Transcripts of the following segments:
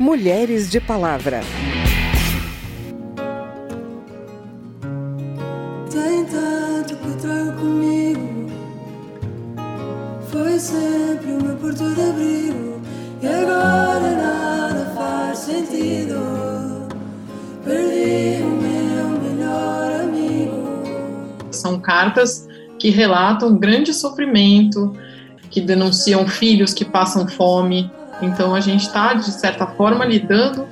Mulheres de Palavra. Tem tanto que trago comigo. Foi sempre o meu porto de abrigo. E agora nada faz sentido. Perdi o meu melhor amigo. São cartas que relatam grande sofrimento, que denunciam filhos que passam fome. Então a gente está, de certa forma, lidando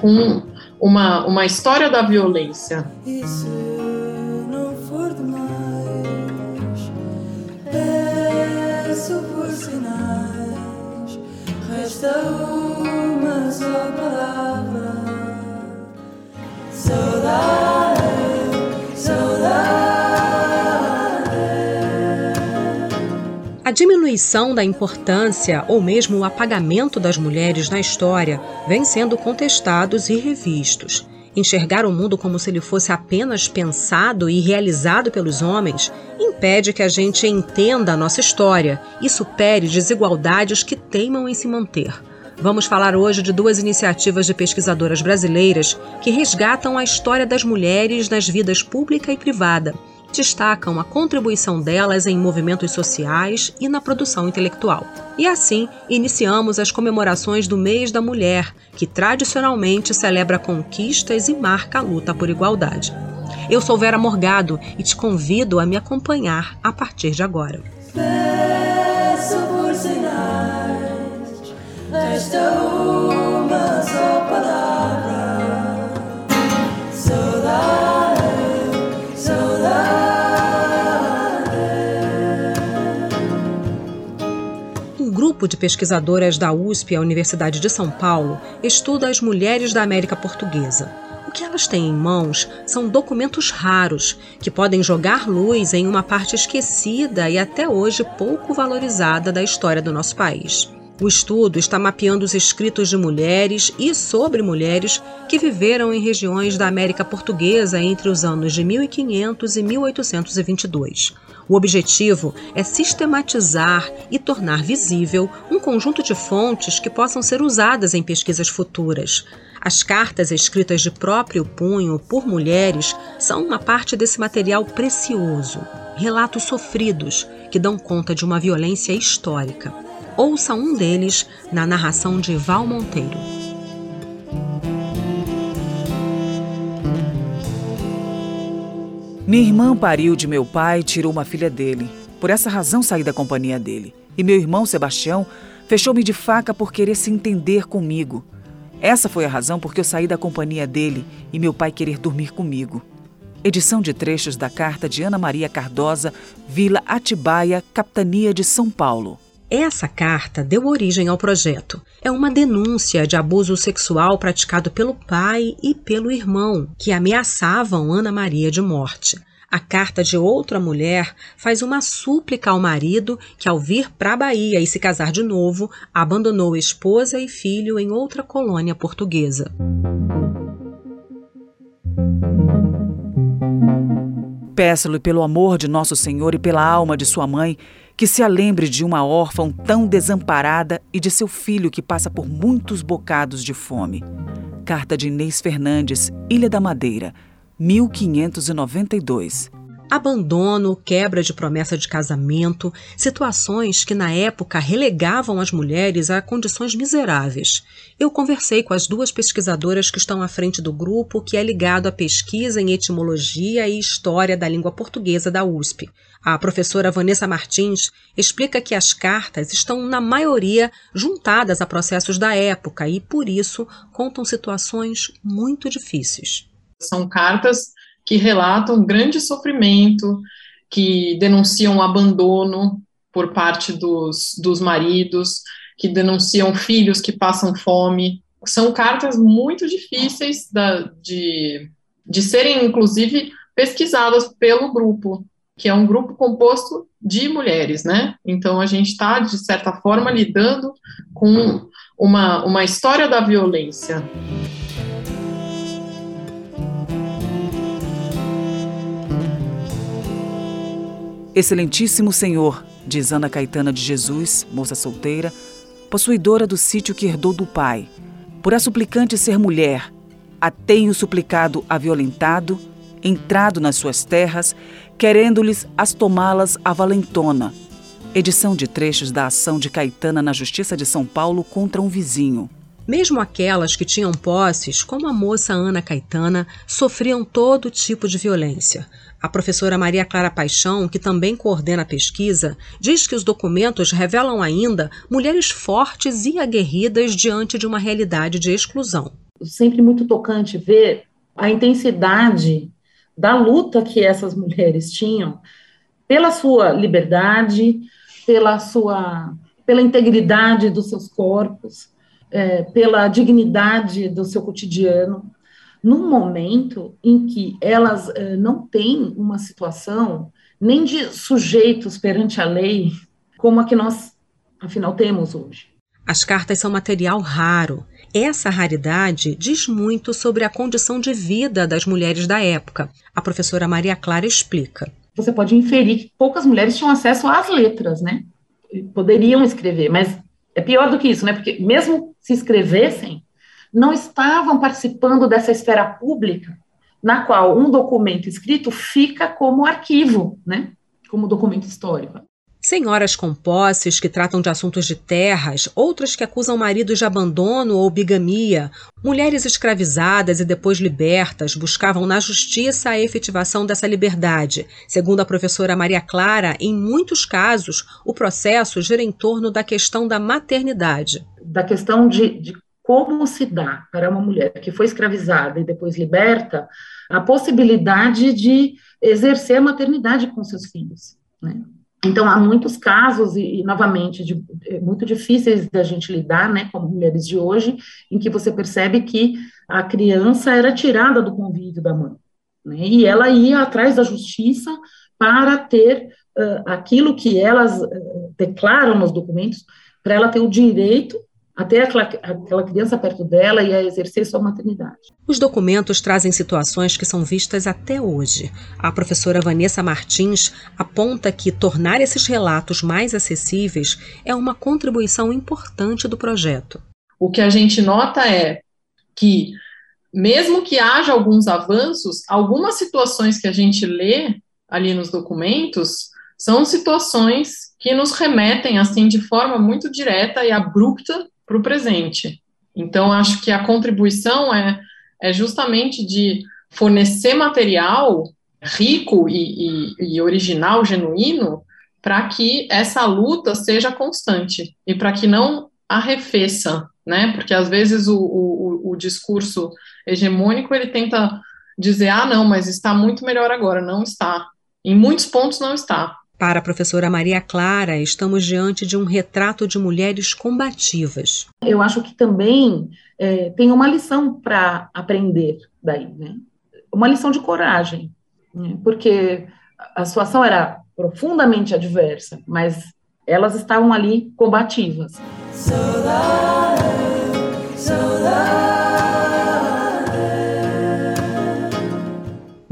com uma, uma história da violência. Sinais. Resta uma só palavra: saudade. A diminuição da importância ou mesmo o apagamento das mulheres na história vem sendo contestados e revistos. Enxergar o mundo como se ele fosse apenas pensado e realizado pelos homens impede que a gente entenda a nossa história e supere desigualdades que teimam em se manter. Vamos falar hoje de duas iniciativas de pesquisadoras brasileiras que resgatam a história das mulheres nas vidas pública e privada destacam a contribuição delas em movimentos sociais e na produção intelectual. E assim, iniciamos as comemorações do Mês da Mulher, que tradicionalmente celebra conquistas e marca a luta por igualdade. Eu sou Vera Morgado e te convido a me acompanhar a partir de agora. Peço por sinais, grupo de pesquisadoras da USP, a Universidade de São Paulo, estuda as mulheres da América Portuguesa. O que elas têm em mãos são documentos raros que podem jogar luz em uma parte esquecida e até hoje pouco valorizada da história do nosso país. O estudo está mapeando os escritos de mulheres e sobre mulheres que viveram em regiões da América Portuguesa entre os anos de 1500 e 1822. O objetivo é sistematizar e tornar visível um conjunto de fontes que possam ser usadas em pesquisas futuras. As cartas escritas de próprio punho por mulheres são uma parte desse material precioso. Relatos sofridos que dão conta de uma violência histórica. Ouça um deles na narração de Val Monteiro. Minha irmã pariu de meu pai e tirou uma filha dele. Por essa razão saí da companhia dele. E meu irmão Sebastião fechou-me de faca por querer se entender comigo. Essa foi a razão por que eu saí da companhia dele e meu pai querer dormir comigo. Edição de trechos da carta de Ana Maria Cardosa, Vila Atibaia, Capitania de São Paulo. Essa carta deu origem ao projeto. É uma denúncia de abuso sexual praticado pelo pai e pelo irmão, que ameaçavam Ana Maria de morte. A carta de outra mulher faz uma súplica ao marido que, ao vir para a Bahia e se casar de novo, abandonou esposa e filho em outra colônia portuguesa. Peço-lhe pelo amor de nosso Senhor e pela alma de sua mãe que se alembre de uma órfã tão desamparada e de seu filho que passa por muitos bocados de fome. Carta de Inês Fernandes, Ilha da Madeira, 1592. Abandono, quebra de promessa de casamento, situações que na época relegavam as mulheres a condições miseráveis. Eu conversei com as duas pesquisadoras que estão à frente do grupo, que é ligado à pesquisa em etimologia e história da língua portuguesa da USP. A professora Vanessa Martins explica que as cartas estão, na maioria, juntadas a processos da época e, por isso, contam situações muito difíceis. São cartas que relatam grande sofrimento, que denunciam abandono por parte dos, dos maridos, que denunciam filhos que passam fome. São cartas muito difíceis da, de, de serem, inclusive, pesquisadas pelo grupo, que é um grupo composto de mulheres, né? Então a gente está, de certa forma, lidando com uma, uma história da violência. Excelentíssimo Senhor, diz Ana Caetana de Jesus, moça solteira, possuidora do sítio que herdou do pai. Por a suplicante ser mulher, a tem o suplicado a violentado, entrado nas suas terras, querendo-lhes as tomá-las a valentona. Edição de trechos da ação de Caetana na Justiça de São Paulo contra um vizinho. Mesmo aquelas que tinham posses, como a moça Ana Caetana, sofriam todo tipo de violência. A professora Maria Clara Paixão, que também coordena a pesquisa, diz que os documentos revelam ainda mulheres fortes e aguerridas diante de uma realidade de exclusão. Sempre muito tocante ver a intensidade da luta que essas mulheres tinham pela sua liberdade, pela sua pela integridade dos seus corpos, é, pela dignidade do seu cotidiano, num momento em que elas é, não têm uma situação nem de sujeitos perante a lei como a que nós, afinal, temos hoje. As cartas são material raro. Essa raridade diz muito sobre a condição de vida das mulheres da época. A professora Maria Clara explica. Você pode inferir que poucas mulheres tinham acesso às letras, né? Poderiam escrever, mas é pior do que isso, né? Porque mesmo se escrevessem, não estavam participando dessa esfera pública na qual um documento escrito fica como arquivo, né? Como documento histórico. Senhoras com posses que tratam de assuntos de terras, outras que acusam maridos de abandono ou bigamia, mulheres escravizadas e depois libertas buscavam na justiça a efetivação dessa liberdade. Segundo a professora Maria Clara, em muitos casos, o processo gira em torno da questão da maternidade. Da questão de, de como se dá para uma mulher que foi escravizada e depois liberta a possibilidade de exercer a maternidade com seus filhos, né? Então, há muitos casos, e, e novamente, de, é, muito difíceis da gente lidar, né, como mulheres de hoje, em que você percebe que a criança era tirada do convívio da mãe, né, e ela ia atrás da justiça para ter uh, aquilo que elas uh, declaram nos documentos, para ela ter o direito a ter aquela, aquela criança perto dela e a exercer sua maternidade. Os documentos trazem situações que são vistas até hoje. A professora Vanessa Martins aponta que tornar esses relatos mais acessíveis é uma contribuição importante do projeto. O que a gente nota é que, mesmo que haja alguns avanços, algumas situações que a gente lê ali nos documentos são situações que nos remetem assim de forma muito direta e abrupta para o presente. Então, acho que a contribuição é, é justamente de fornecer material rico e, e, e original, genuíno, para que essa luta seja constante e para que não arrefeça, né? Porque às vezes o, o, o discurso hegemônico ele tenta dizer, ah, não, mas está muito melhor agora. Não está. Em muitos pontos não está. Para a professora Maria Clara, estamos diante de um retrato de mulheres combativas. Eu acho que também é, tem uma lição para aprender daí, né? Uma lição de coragem, né? porque a situação era profundamente adversa, mas elas estavam ali combativas. Saudade, saudade.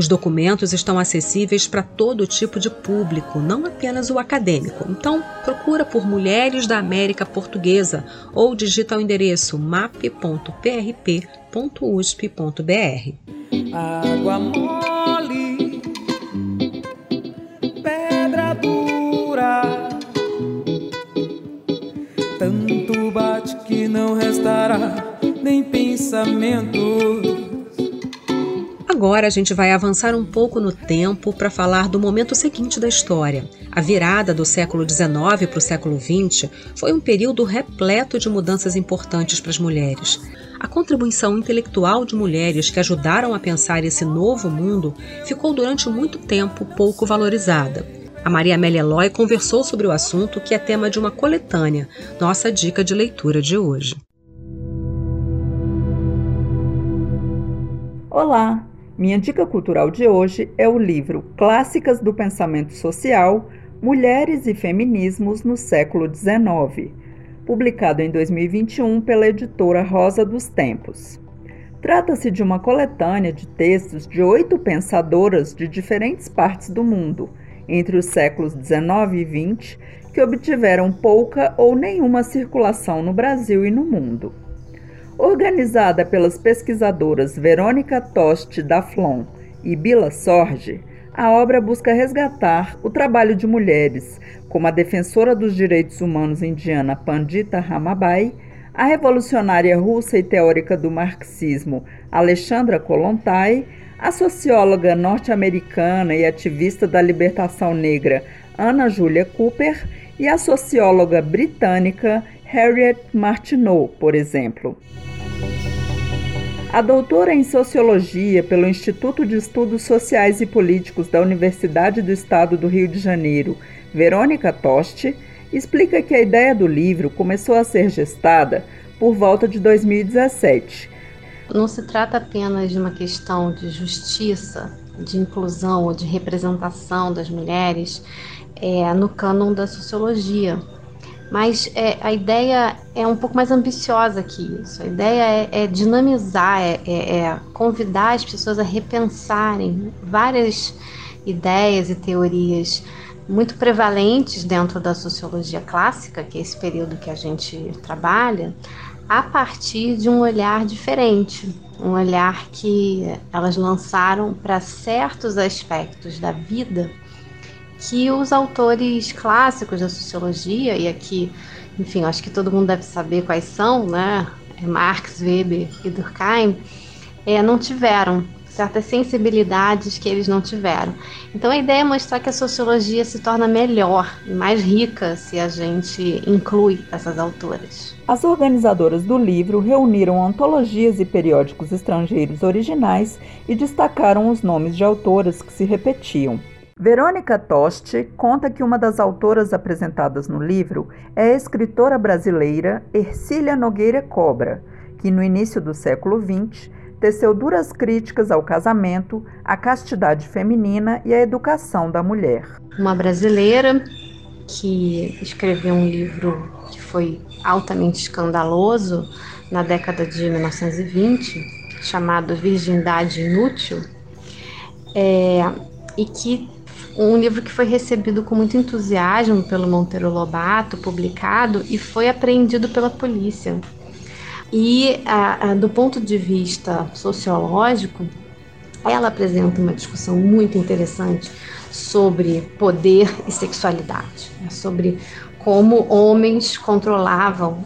Os documentos estão acessíveis para todo tipo de público, não apenas o acadêmico. Então, procura por Mulheres da América Portuguesa ou digita o endereço map.prp.usp.br. Água mole, pedra dura, tanto bate que não restará nem pensamento Agora a gente vai avançar um pouco no tempo para falar do momento seguinte da história. A virada do século XIX para o século XX foi um período repleto de mudanças importantes para as mulheres. A contribuição intelectual de mulheres que ajudaram a pensar esse novo mundo ficou durante muito tempo pouco valorizada. A Maria Amélia Eloy conversou sobre o assunto, que é tema de uma coletânea, nossa dica de leitura de hoje. Olá, minha dica cultural de hoje é o livro Clássicas do Pensamento Social: Mulheres e Feminismos no Século XIX, publicado em 2021 pela editora Rosa dos Tempos. Trata-se de uma coletânea de textos de oito pensadoras de diferentes partes do mundo, entre os séculos XIX e XX, que obtiveram pouca ou nenhuma circulação no Brasil e no mundo. Organizada pelas pesquisadoras Verônica Toste Daflon e Bila Sorge, a obra busca resgatar o trabalho de mulheres, como a defensora dos direitos humanos indiana Pandita Ramabai, a revolucionária russa e teórica do marxismo Alexandra Kolontai, a socióloga norte-americana e ativista da libertação negra Ana Julia Cooper e a socióloga britânica Harriet Martineau, por exemplo. A doutora em Sociologia pelo Instituto de Estudos Sociais e Políticos da Universidade do Estado do Rio de Janeiro, Verônica Toste, explica que a ideia do livro começou a ser gestada por volta de 2017. Não se trata apenas de uma questão de justiça, de inclusão ou de representação das mulheres é, no cânon da sociologia, mas é, a ideia é um pouco mais ambiciosa que isso. A ideia é, é dinamizar, é, é, é, convidar as pessoas a repensarem várias ideias e teorias muito prevalentes dentro da sociologia clássica, que é esse período que a gente trabalha, a partir de um olhar diferente, um olhar que elas lançaram para certos aspectos da vida que os autores clássicos da sociologia, e aqui, enfim, acho que todo mundo deve saber quais são, né? É Marx, Weber e Durkheim, é, não tiveram certas sensibilidades que eles não tiveram. Então a ideia é mostrar que a sociologia se torna melhor e mais rica se a gente inclui essas autoras. As organizadoras do livro reuniram antologias e periódicos estrangeiros originais e destacaram os nomes de autoras que se repetiam. Verônica Toste conta que uma das autoras apresentadas no livro é a escritora brasileira Ercília Nogueira Cobra, que no início do século XX teceu duras críticas ao casamento, à castidade feminina e à educação da mulher. Uma brasileira que escreveu um livro que foi altamente escandaloso na década de 1920, chamado Virgindade Inútil, é, e que um livro que foi recebido com muito entusiasmo pelo Monteiro Lobato, publicado, e foi apreendido pela polícia. E a, a, do ponto de vista sociológico, ela apresenta uma discussão muito interessante sobre poder e sexualidade, né? sobre como homens controlavam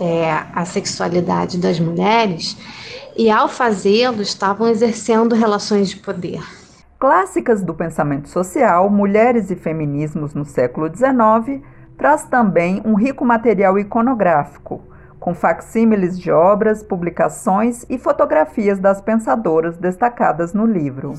é, a sexualidade das mulheres e, ao fazê-lo, estavam exercendo relações de poder. Clássicas do pensamento social, Mulheres e Feminismos no século XIX, traz também um rico material iconográfico, com facsímiles de obras, publicações e fotografias das pensadoras destacadas no livro.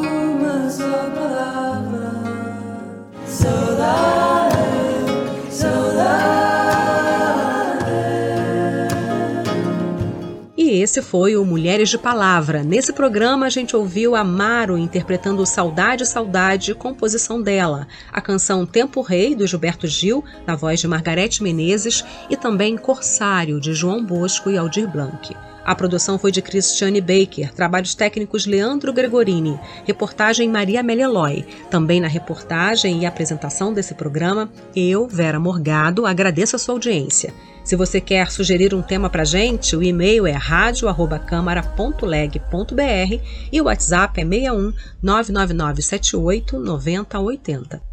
uma só palavra. Esse foi o Mulheres de Palavra. Nesse programa a gente ouviu a Maro interpretando Saudade, Saudade, composição dela, a canção Tempo Rei, do Gilberto Gil, na voz de Margarete Menezes, e também Corsário, de João Bosco e Aldir Blanc. A produção foi de Cristiane Baker, trabalhos técnicos Leandro Gregorini, reportagem Maria Melelói. Também na reportagem e apresentação desse programa, eu, Vera Morgado, agradeço a sua audiência. Se você quer sugerir um tema para gente, o e-mail é radio@câmara.leg.br e o WhatsApp é 61 999 78 9080.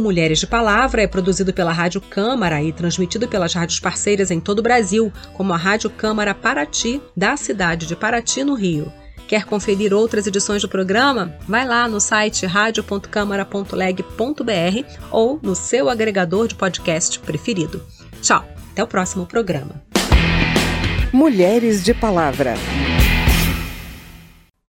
Mulheres de Palavra é produzido pela Rádio Câmara e transmitido pelas rádios parceiras em todo o Brasil, como a Rádio Câmara Paraty, da cidade de Paraty, no Rio. Quer conferir outras edições do programa? Vai lá no site radio.câmara.leg.br ou no seu agregador de podcast preferido. Tchau, até o próximo programa. Mulheres de Palavra.